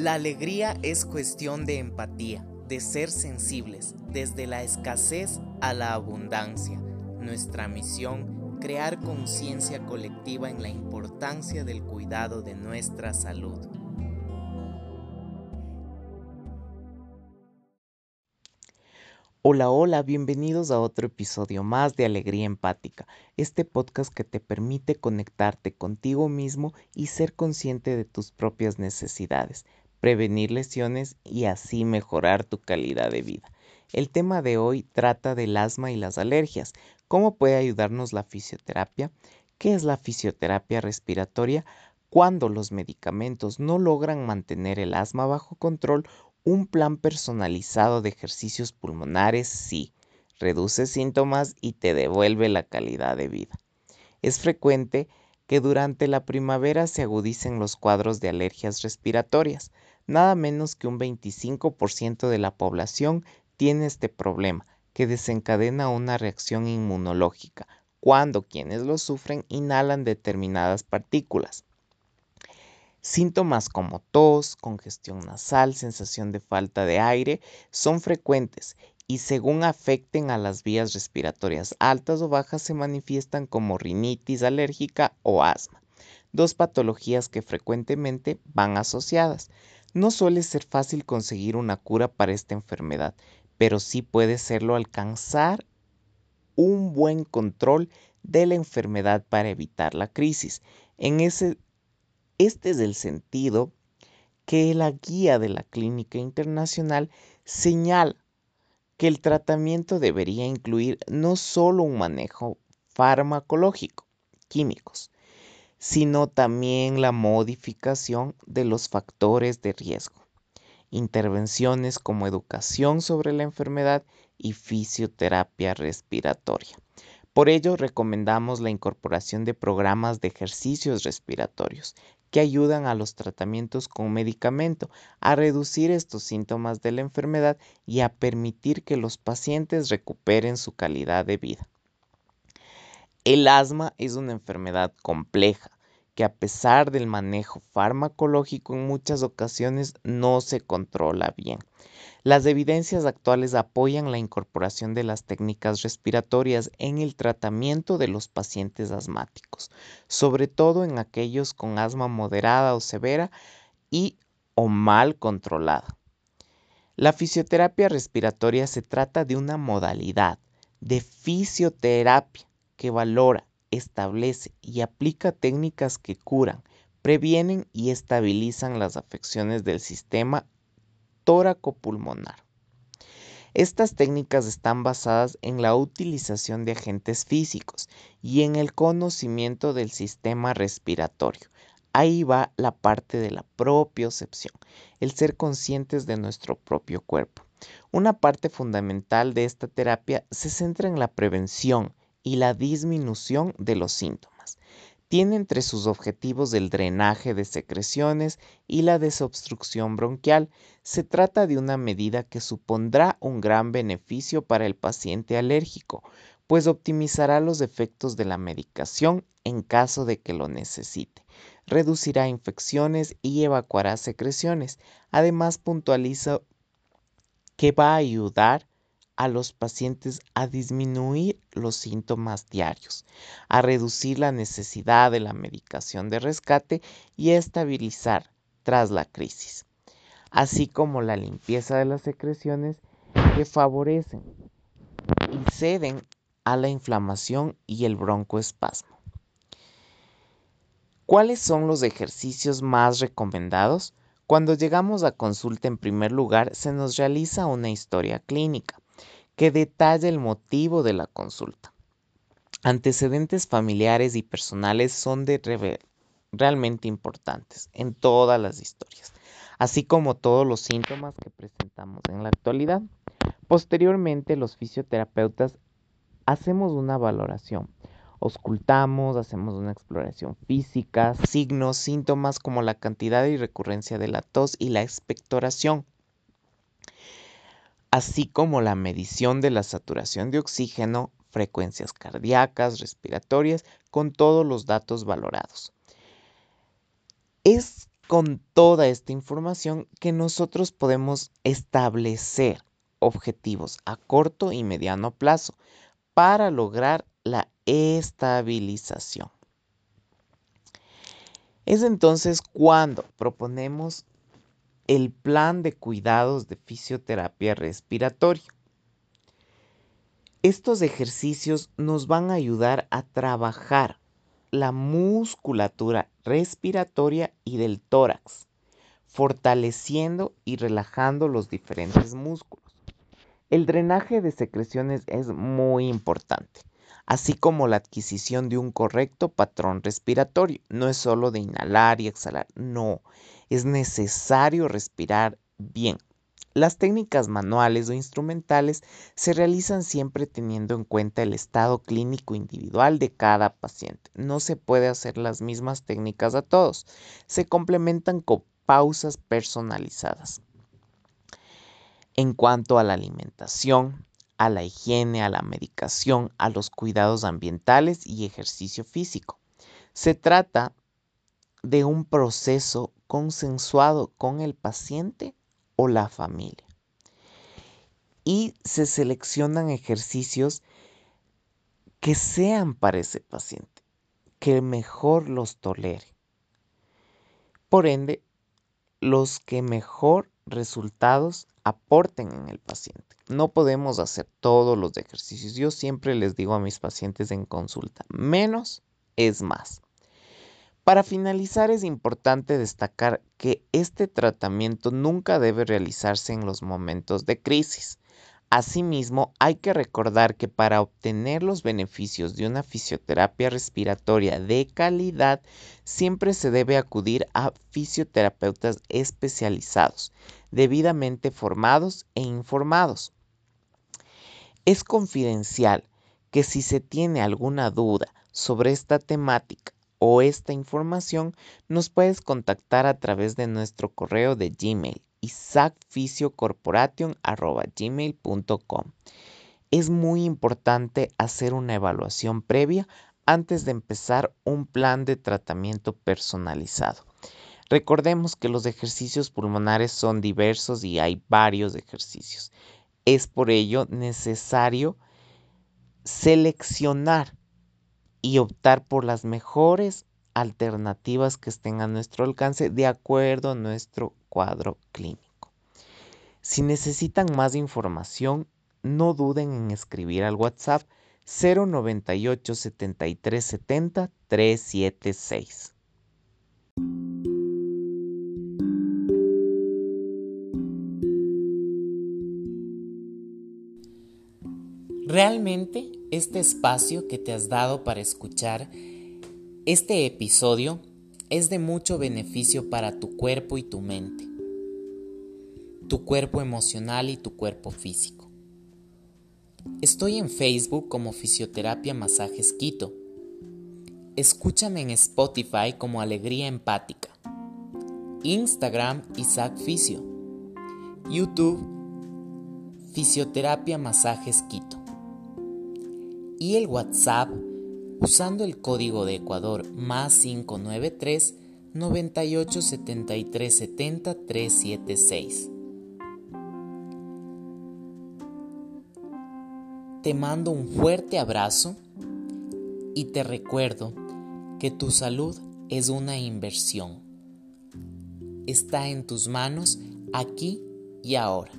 La alegría es cuestión de empatía, de ser sensibles, desde la escasez a la abundancia. Nuestra misión, crear conciencia colectiva en la importancia del cuidado de nuestra salud. Hola, hola, bienvenidos a otro episodio más de Alegría Empática, este podcast que te permite conectarte contigo mismo y ser consciente de tus propias necesidades, prevenir lesiones y así mejorar tu calidad de vida. El tema de hoy trata del asma y las alergias, cómo puede ayudarnos la fisioterapia, qué es la fisioterapia respiratoria, cuando los medicamentos no logran mantener el asma bajo control un plan personalizado de ejercicios pulmonares sí, reduce síntomas y te devuelve la calidad de vida. Es frecuente que durante la primavera se agudicen los cuadros de alergias respiratorias. Nada menos que un 25% de la población tiene este problema, que desencadena una reacción inmunológica, cuando quienes lo sufren inhalan determinadas partículas. Síntomas como tos, congestión nasal, sensación de falta de aire son frecuentes y según afecten a las vías respiratorias altas o bajas se manifiestan como rinitis alérgica o asma, dos patologías que frecuentemente van asociadas. No suele ser fácil conseguir una cura para esta enfermedad, pero sí puede serlo alcanzar un buen control de la enfermedad para evitar la crisis. En ese este es el sentido que la guía de la Clínica Internacional señala que el tratamiento debería incluir no solo un manejo farmacológico, químicos, sino también la modificación de los factores de riesgo, intervenciones como educación sobre la enfermedad y fisioterapia respiratoria. Por ello, recomendamos la incorporación de programas de ejercicios respiratorios que ayudan a los tratamientos con medicamento a reducir estos síntomas de la enfermedad y a permitir que los pacientes recuperen su calidad de vida. El asma es una enfermedad compleja que a pesar del manejo farmacológico en muchas ocasiones no se controla bien. Las evidencias actuales apoyan la incorporación de las técnicas respiratorias en el tratamiento de los pacientes asmáticos, sobre todo en aquellos con asma moderada o severa y o mal controlada. La fisioterapia respiratoria se trata de una modalidad de fisioterapia que valora, establece y aplica técnicas que curan, previenen y estabilizan las afecciones del sistema tóraco-pulmonar. Estas técnicas están basadas en la utilización de agentes físicos y en el conocimiento del sistema respiratorio. Ahí va la parte de la propiocepción, el ser conscientes de nuestro propio cuerpo. Una parte fundamental de esta terapia se centra en la prevención y la disminución de los síntomas tiene entre sus objetivos el drenaje de secreciones y la desobstrucción bronquial. Se trata de una medida que supondrá un gran beneficio para el paciente alérgico, pues optimizará los efectos de la medicación en caso de que lo necesite. Reducirá infecciones y evacuará secreciones. Además, puntualiza que va a ayudar a los pacientes a disminuir los síntomas diarios, a reducir la necesidad de la medicación de rescate y a estabilizar tras la crisis, así como la limpieza de las secreciones que favorecen y ceden a la inflamación y el broncoespasmo. ¿Cuáles son los ejercicios más recomendados? Cuando llegamos a consulta en primer lugar se nos realiza una historia clínica que detalla el motivo de la consulta. Antecedentes familiares y personales son de realmente importantes en todas las historias, así como todos los síntomas que presentamos en la actualidad. Posteriormente, los fisioterapeutas hacemos una valoración. Auscultamos, hacemos una exploración física, signos, síntomas como la cantidad y recurrencia de la tos y la expectoración así como la medición de la saturación de oxígeno, frecuencias cardíacas, respiratorias, con todos los datos valorados. Es con toda esta información que nosotros podemos establecer objetivos a corto y mediano plazo para lograr la estabilización. Es entonces cuando proponemos el plan de cuidados de fisioterapia respiratoria. Estos ejercicios nos van a ayudar a trabajar la musculatura respiratoria y del tórax, fortaleciendo y relajando los diferentes músculos. El drenaje de secreciones es muy importante, así como la adquisición de un correcto patrón respiratorio. No es solo de inhalar y exhalar, no, es necesario respirar bien. Las técnicas manuales o instrumentales se realizan siempre teniendo en cuenta el estado clínico individual de cada paciente. No se puede hacer las mismas técnicas a todos. Se complementan con pausas personalizadas. En cuanto a la alimentación, a la higiene, a la medicación, a los cuidados ambientales y ejercicio físico. Se trata de un proceso consensuado con el paciente o la familia. Y se seleccionan ejercicios que sean para ese paciente, que mejor los tolere. Por ende, los que mejor resultados aporten en el paciente. No podemos hacer todos los ejercicios. Yo siempre les digo a mis pacientes en consulta, menos es más. Para finalizar es importante destacar que este tratamiento nunca debe realizarse en los momentos de crisis. Asimismo, hay que recordar que para obtener los beneficios de una fisioterapia respiratoria de calidad, siempre se debe acudir a fisioterapeutas especializados, debidamente formados e informados. Es confidencial que si se tiene alguna duda sobre esta temática o esta información, nos puedes contactar a través de nuestro correo de Gmail isacfisiocorporation.gmail.com Es muy importante hacer una evaluación previa antes de empezar un plan de tratamiento personalizado. Recordemos que los ejercicios pulmonares son diversos y hay varios ejercicios. Es por ello necesario seleccionar y optar por las mejores alternativas que estén a nuestro alcance de acuerdo a nuestro cuadro clínico. Si necesitan más información, no duden en escribir al WhatsApp 098 73 70 376. Realmente este espacio que te has dado para escuchar este episodio es de mucho beneficio para tu cuerpo y tu mente, tu cuerpo emocional y tu cuerpo físico. Estoy en Facebook como Fisioterapia Masajes Quito. Escúchame en Spotify como Alegría Empática. Instagram Isaac Fisio. YouTube Fisioterapia Masajes Quito y el WhatsApp usando el código de Ecuador más 593 98 73 70 376. Te mando un fuerte abrazo y te recuerdo que tu salud es una inversión. Está en tus manos aquí y ahora.